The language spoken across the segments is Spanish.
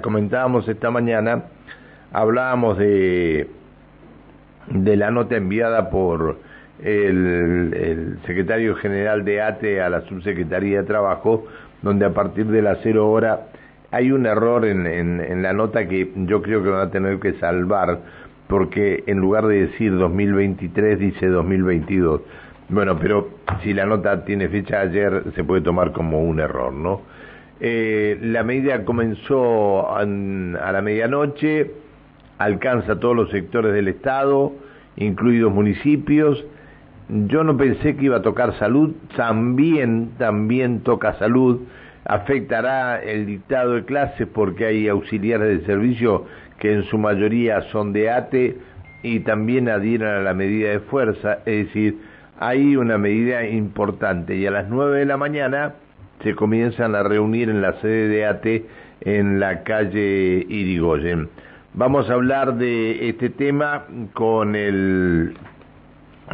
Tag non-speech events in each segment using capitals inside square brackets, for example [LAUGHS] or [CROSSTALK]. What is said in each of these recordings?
Comentábamos esta mañana, hablábamos de, de la nota enviada por el, secretario general de ATE a la subsecretaría de Trabajo, donde a partir de la cero hora hay un error en, en, la nota que yo creo que van a tener que salvar, porque en lugar de decir 2023 dice 2022. Bueno, pero si la nota tiene fecha ayer, se puede tomar como un error, ¿no? Eh, la medida comenzó a la medianoche, alcanza todos los sectores del Estado, incluidos municipios. Yo no pensé que iba a tocar salud, también, también toca salud, afectará el dictado de clases porque hay auxiliares de servicio que en su mayoría son de ATE y también adhieren a la medida de fuerza, es decir, hay una medida importante y a las nueve de la mañana se comienzan a reunir en la sede de ATE en la calle Irigoyen. Vamos a hablar de este tema con el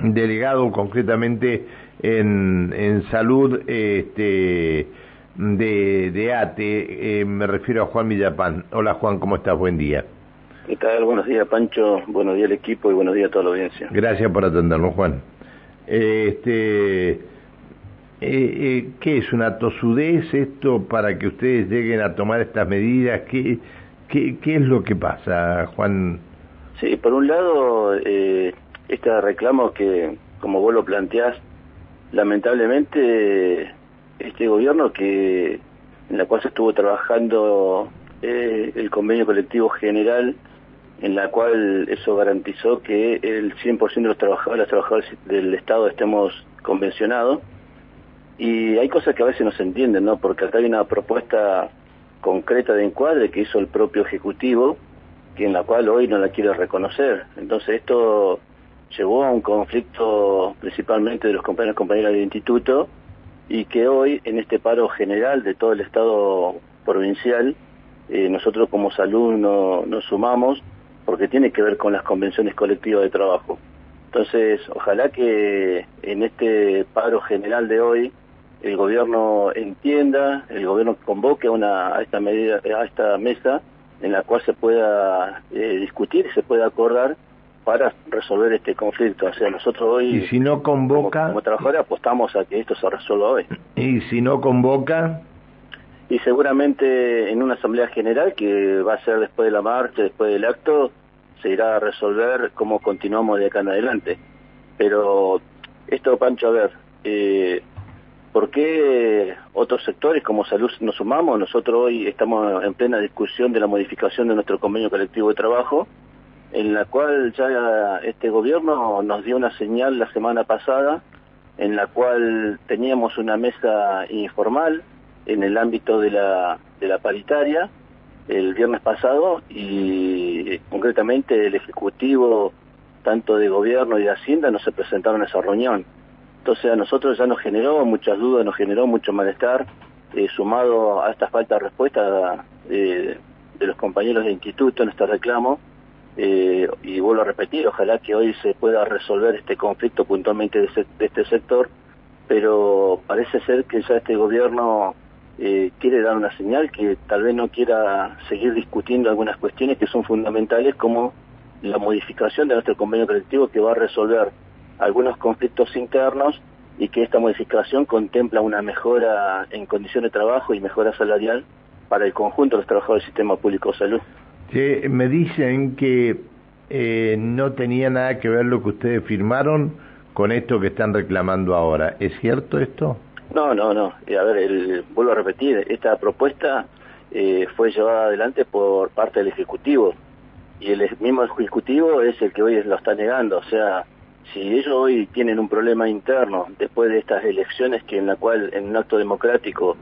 delegado concretamente en, en salud este, de, de ATE, eh, me refiero a Juan Villapán. Hola Juan, ¿cómo estás? Buen día. ¿Qué tal? Buenos días Pancho, buenos días al equipo y buenos días a toda la audiencia. Gracias por atendernos Juan. Este, eh, eh, ¿Qué es una tosudez esto para que ustedes lleguen a tomar estas medidas? ¿Qué, qué, qué es lo que pasa, Juan? Sí, por un lado, eh, este reclamo que, como vos lo planteás, lamentablemente este gobierno que en la cual se estuvo trabajando eh, el convenio colectivo general, en la cual eso garantizó que el 100% de los trabajadores, las trabajadoras del Estado estemos convencionados, y hay cosas que a veces no se entienden, ¿no? Porque acá hay una propuesta concreta de encuadre que hizo el propio Ejecutivo, que en la cual hoy no la quiere reconocer. Entonces esto llevó a un conflicto principalmente de los compañeros y compañeras del instituto y que hoy en este paro general de todo el Estado provincial, eh, nosotros como salud no, nos sumamos porque tiene que ver con las convenciones colectivas de trabajo. Entonces, ojalá que en este paro general de hoy el gobierno entienda, el gobierno convoque a, una, a esta medida, a esta mesa en la cual se pueda eh, discutir y se pueda acordar para resolver este conflicto. O sea, nosotros hoy, ¿Y si no convoca, como, trabajadores, apostamos a que esto se resuelva hoy. ¿Y si no convoca? Y seguramente en una asamblea general que va a ser después de la marcha, después del acto, se irá a resolver cómo continuamos de acá en adelante. Pero esto, Pancho, a ver, eh, ¿Por qué otros sectores como salud nos sumamos? Nosotros hoy estamos en plena discusión de la modificación de nuestro convenio colectivo de trabajo, en la cual ya este gobierno nos dio una señal la semana pasada, en la cual teníamos una mesa informal en el ámbito de la, de la paritaria el viernes pasado y concretamente el Ejecutivo, tanto de Gobierno y de Hacienda, no se presentaron a esa reunión. Entonces a nosotros ya nos generó muchas dudas, nos generó mucho malestar, eh, sumado a esta falta de respuesta eh, de los compañeros de instituto en este reclamo. Eh, y vuelvo a repetir, ojalá que hoy se pueda resolver este conflicto puntualmente de, este sector, pero parece ser que ya este gobierno quiere dar una señal que tal vez no quiera seguir discutiendo algunas cuestiones que son fundamentales como la modificación de nuestro convenio colectivo que va a resolver algunos conflictos internos y que esta modificación contempla una mejora en condiciones de trabajo y mejora salarial para el conjunto de los trabajadores del sistema público de salud. Sí, me dicen que eh, no tenía nada que ver lo que ustedes firmaron con esto que están reclamando ahora. ¿Es cierto esto? No, no, no. Eh, a ver, el, vuelvo a repetir, esta propuesta eh, fue llevada adelante por parte del Ejecutivo y el mismo Ejecutivo es el que hoy lo está negando. O sea, si ellos hoy tienen un problema interno después de estas elecciones que en la cual en un acto democrático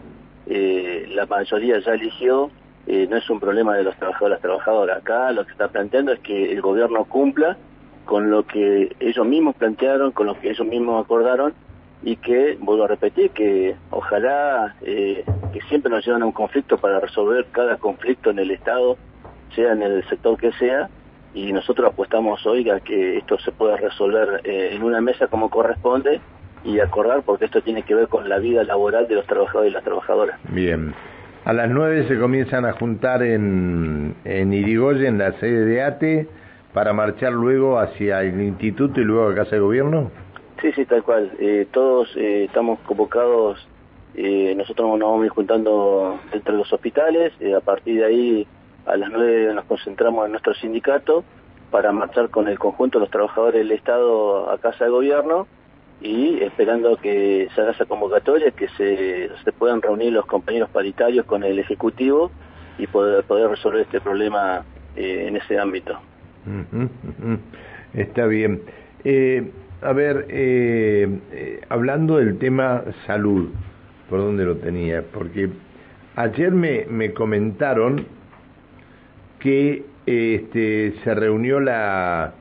eh, la mayoría ya eligió, eh, no es un problema de los trabajadores trabajadoras. Acá lo que está planteando es que el gobierno cumpla con lo que ellos mismos plantearon, con lo que ellos mismos acordaron y que, vuelvo a repetir, que ojalá eh, que siempre nos lleven a un conflicto para resolver cada conflicto en el Estado, sea en el sector que sea, y nosotros apostamos hoy a que esto se pueda resolver eh, en una mesa como corresponde y acordar porque esto tiene que ver con la vida laboral de los trabajadores y las trabajadoras. Bien. A las 9 se comienzan a juntar en, en Irigoyen, en la sede de ATE, para marchar luego hacia el instituto y luego a Casa de Gobierno. Sí, sí, tal cual. Eh, todos eh, estamos convocados, eh, nosotros nos vamos a ir juntando entre los hospitales, a partir de ahí a las 9 nos concentramos en nuestro sindicato para marchar con el conjunto de los trabajadores del Estado a Casa de Gobierno y esperando que se haga esa convocatoria, que se, se puedan reunir los compañeros paritarios con el Ejecutivo y poder, poder resolver este problema eh, en ese ámbito. Está bien. Eh, a ver, eh, eh, hablando del tema salud, ¿por dónde lo tenía? Porque ayer me, me comentaron que este, se reunió la...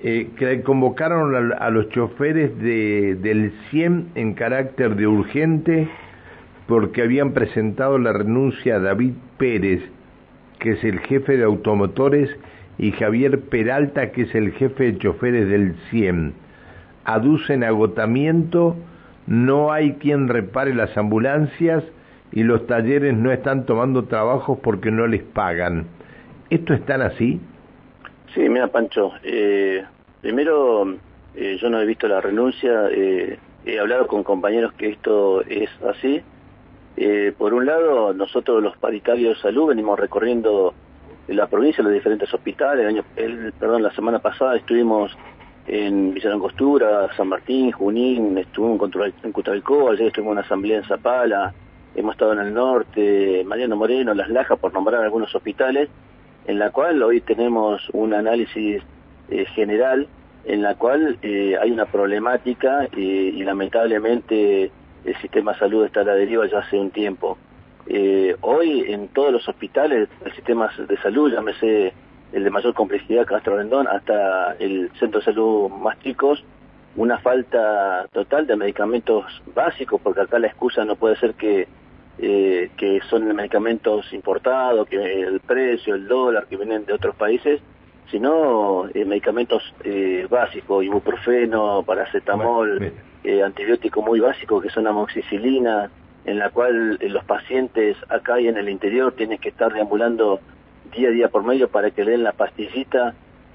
Eh, que convocaron a, los choferes de, del CIEM en carácter de urgente porque habían presentado la renuncia a David Pérez, que es el jefe de automotores, y Javier Peralta, que es el jefe de choferes del CIEM. Aducen agotamiento, no hay quien repare las ambulancias y los talleres no están tomando trabajos porque no les pagan. ¿Esto es tan así? Sí, mira, Pancho, eh, primero eh, yo no he visto la renuncia, eh, he hablado con compañeros que esto es así. por un lado, nosotros los paritarios de salud venimos recorriendo la provincia, los diferentes hospitales. El año, el, perdón, la semana pasada estuvimos en Villa Langostura, San Martín, Junín, estuvimos en, en Cutralcó, ayer estuvimos en una asamblea en Zapala, hemos estado en el norte, Mariano Moreno, Las Lajas, por nombrar algunos hospitales en la cual hoy tenemos un análisis eh, general en la cual eh, hay una problemática eh, y lamentablemente el sistema de salud está a la deriva ya hace un tiempo. hoy en todos los hospitales, el sistema de salud, llámese el de mayor complejidad, Castro Rendón, hasta el centro de salud más chicos, una falta total de medicamentos básicos, porque acá la excusa no puede ser que eh, que son medicamentos importados, que el precio, el dólar, que vienen de otros países, sino eh, medicamentos eh, básicos, ibuprofeno, paracetamol, eh, antibiótico muy básico que son amoxicilina, en la cual los pacientes acá y en el interior tienen que estar deambulando día a día por medio para que le den la pastillita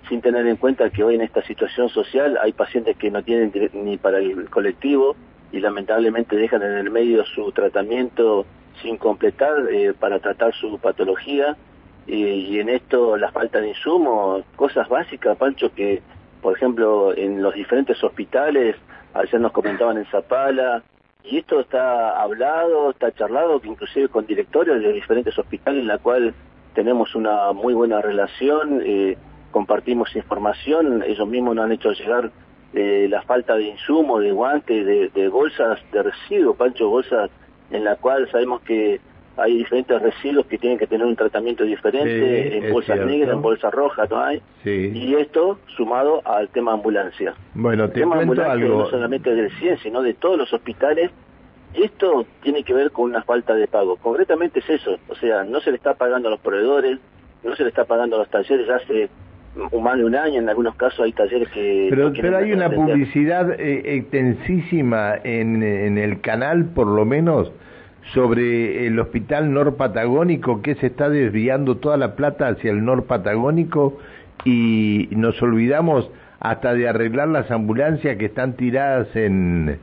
sin tener en cuenta que hoy en esta situación social hay pacientes que no tienen ni para el colectivo y lamentablemente dejan en el medio su tratamiento sin completar eh, para tratar su patología. Y en esto la falta de insumos, cosas básicas, Pancho, que por ejemplo en los diferentes hospitales, ayer nos comentaban en Zapala, y esto está hablado, está charlado, que inclusive con directores de diferentes hospitales en la cual tenemos una muy buena relación, eh, compartimos información, ellos mismos nos han hecho llegar de la falta de insumos, de guantes, de, bolsas de residuos, Pancho, bolsas en la cual sabemos que hay diferentes residuos que tienen que tener un tratamiento diferente, en bolsas negras, en bolsas rojas, ¿no hay? Y esto sumado al tema ambulancia. Bueno, te el tema ambulancia no solamente del CIEN, sino de todos los hospitales, esto tiene que ver con una falta de pago. Concretamente es eso, o sea, no se le está pagando a los proveedores, no se le está pagando a los talleres hace más de un año, en algunos casos hay talleres que... Pero, pero hay una publicidad eh, extensísima en, en el canal, por lo menos, sobre el hospital norpatagónico que se está desviando toda la plata hacia el norpatagónico y nos olvidamos hasta de arreglar las ambulancias que están tiradas en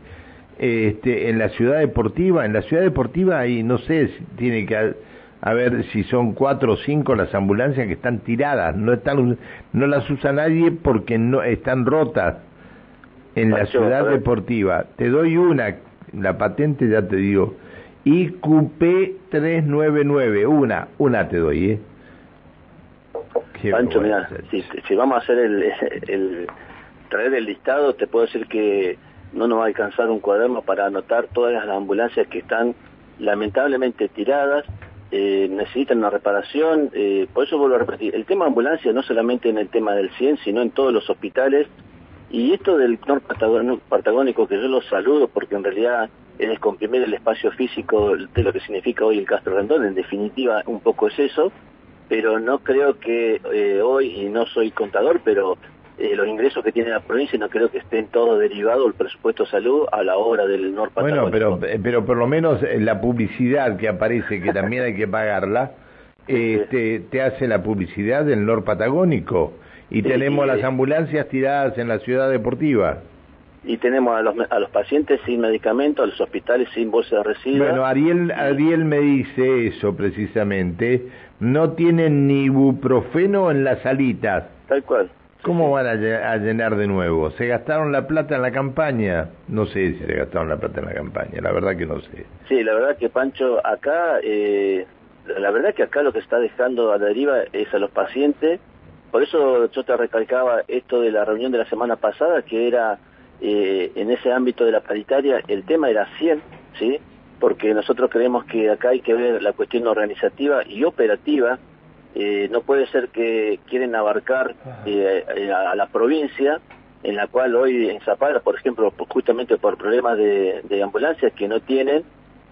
este en la ciudad deportiva. En la ciudad deportiva ahí no sé si tiene que a ver si son cuatro o cinco las ambulancias que están tiradas, no están, no las usa nadie porque no están rotas en la ciudad deportiva. Te doy una, la patente ya te digo, IQP 399, una, una te doy, ¿eh? Pancho, mira, si, si, vamos a hacer el, [LAUGHS] el, traer el listado, te puedo decir que no nos va a alcanzar un cuaderno para anotar todas las ambulancias que están lamentablemente tiradas eh, necesitan una reparación, eh, por eso vuelvo a repetir, el tema de ambulancia no solamente en el tema del 100, sino en todos los hospitales, y esto del norte patagónico que yo lo saludo porque en realidad es descomprimir el espacio físico de lo que significa hoy el Castro Rendón, en definitiva un poco es eso, pero no creo que eh, hoy, y no soy contador, pero eh, los ingresos que tiene la provincia no creo que estén todos derivados del presupuesto de salud a la hora del norte Bueno, pero, pero por lo menos la publicidad que aparece, que también hay que pagarla, [LAUGHS] este, te hace la publicidad del Nor Patagónico y tenemos las ambulancias tiradas en la ciudad deportiva. Y tenemos a los, a los pacientes sin medicamentos, a los hospitales sin bolsa de residuos. Bueno, Ariel, Ariel me dice eso precisamente. No tienen ni ibuprofeno en las salitas. Tal cual. ¿Cómo van a, llenar de nuevo? ¿Se gastaron la plata en la campaña? No sé si se gastaron la plata en la campaña, la verdad que no sé. Sí, la verdad que Pancho, acá, eh, la verdad que acá lo que está dejando a la deriva es a los pacientes por eso yo te recalcaba esto de la reunión de la semana pasada, que era eh, en ese ámbito de la paritaria, el tema era 100, ¿sí? Porque nosotros creemos que acá hay que ver la cuestión organizativa y operativa. Eh, no puede ser que quieren abarcar eh, a, la provincia, en la cual hoy en Zapala, por ejemplo, justamente por problemas de, de ambulancias que no tienen,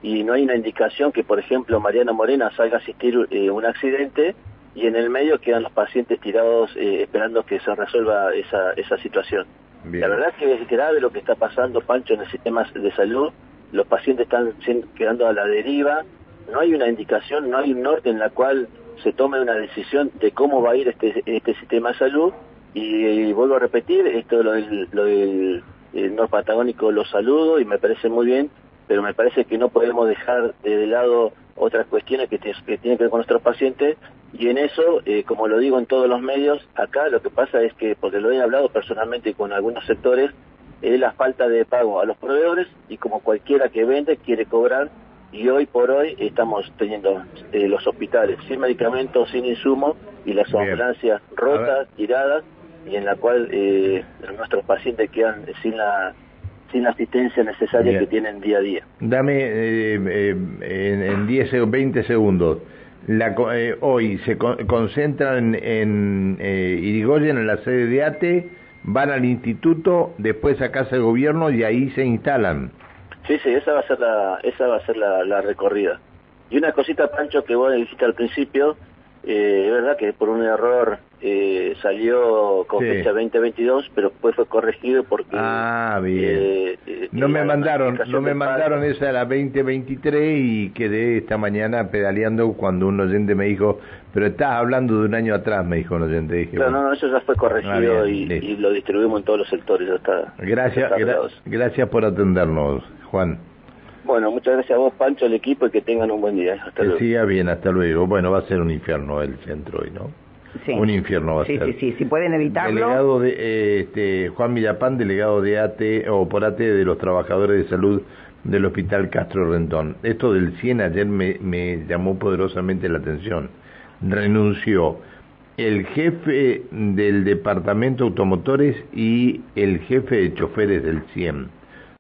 y no hay una indicación que, por ejemplo, Mariana Morena salga a asistir un accidente y en el medio quedan los pacientes tirados eh, esperando que se resuelva esa, esa situación. La verdad es que es grave lo que está pasando, Pancho, en el sistema de salud. Los pacientes están quedando a la deriva. No hay una indicación, no hay un norte en la cual se tome una decisión de cómo va a ir este, este sistema de salud. Y, vuelvo a repetir, esto lo del, lo del norte patagónico lo saludo y me parece muy bien, pero me parece que no podemos dejar de lado otras cuestiones que, que tienen que ver con nuestros pacientes y en eso, eh, como lo digo en todos los medios, acá lo que pasa es que, porque lo he hablado personalmente con algunos sectores, es la falta de pago a los proveedores y como cualquiera que vende quiere cobrar y hoy por hoy estamos teniendo eh, los hospitales sin medicamentos, sin insumos y las ambulancias rotas, tiradas y en la cual eh, nuestros pacientes quedan sin la sin la asistencia necesaria que tienen día a día. Dame eh, en, en 10 o 20 segundos la, eh, hoy se concentran en eh, Irigoyen, en la sede de ATE, van al instituto, después a casa de gobierno y ahí se instalan. Sí, sí, esa va a ser la, esa va a ser la, la recorrida. Y una cosita, Pancho, que vos dijiste al principio, eh, es verdad que por un error eh, salió con fecha 2022, pero después fue corregido porque... Ah, bien. Eh, eh, no me mandaron, no me mandaron esa a la 2023 y quedé esta mañana pedaleando cuando un oyente me dijo, pero estás hablando de un año atrás, me dijo un oyente. no, no, eso ya fue corregido ah, y, lo distribuimos en todos los sectores. Ya está, gracias, gracias por atendernos, Juan. Bueno, muchas gracias a vos, Pancho, al equipo y que tengan un buen día. Hasta que siga bien, hasta luego. Bueno, va a ser un infierno el centro hoy, ¿no? Sí. Un infierno va a ser. Sí, sí, sí, si pueden evitarlo. Delegado de, eh, este, Juan Villapán, delegado de ATE, o por ATE de los trabajadores de salud del Hospital Castro Rentón. Esto del 100 ayer me, me llamó poderosamente la atención. Renunció el jefe del departamento automotores y el jefe de choferes del 100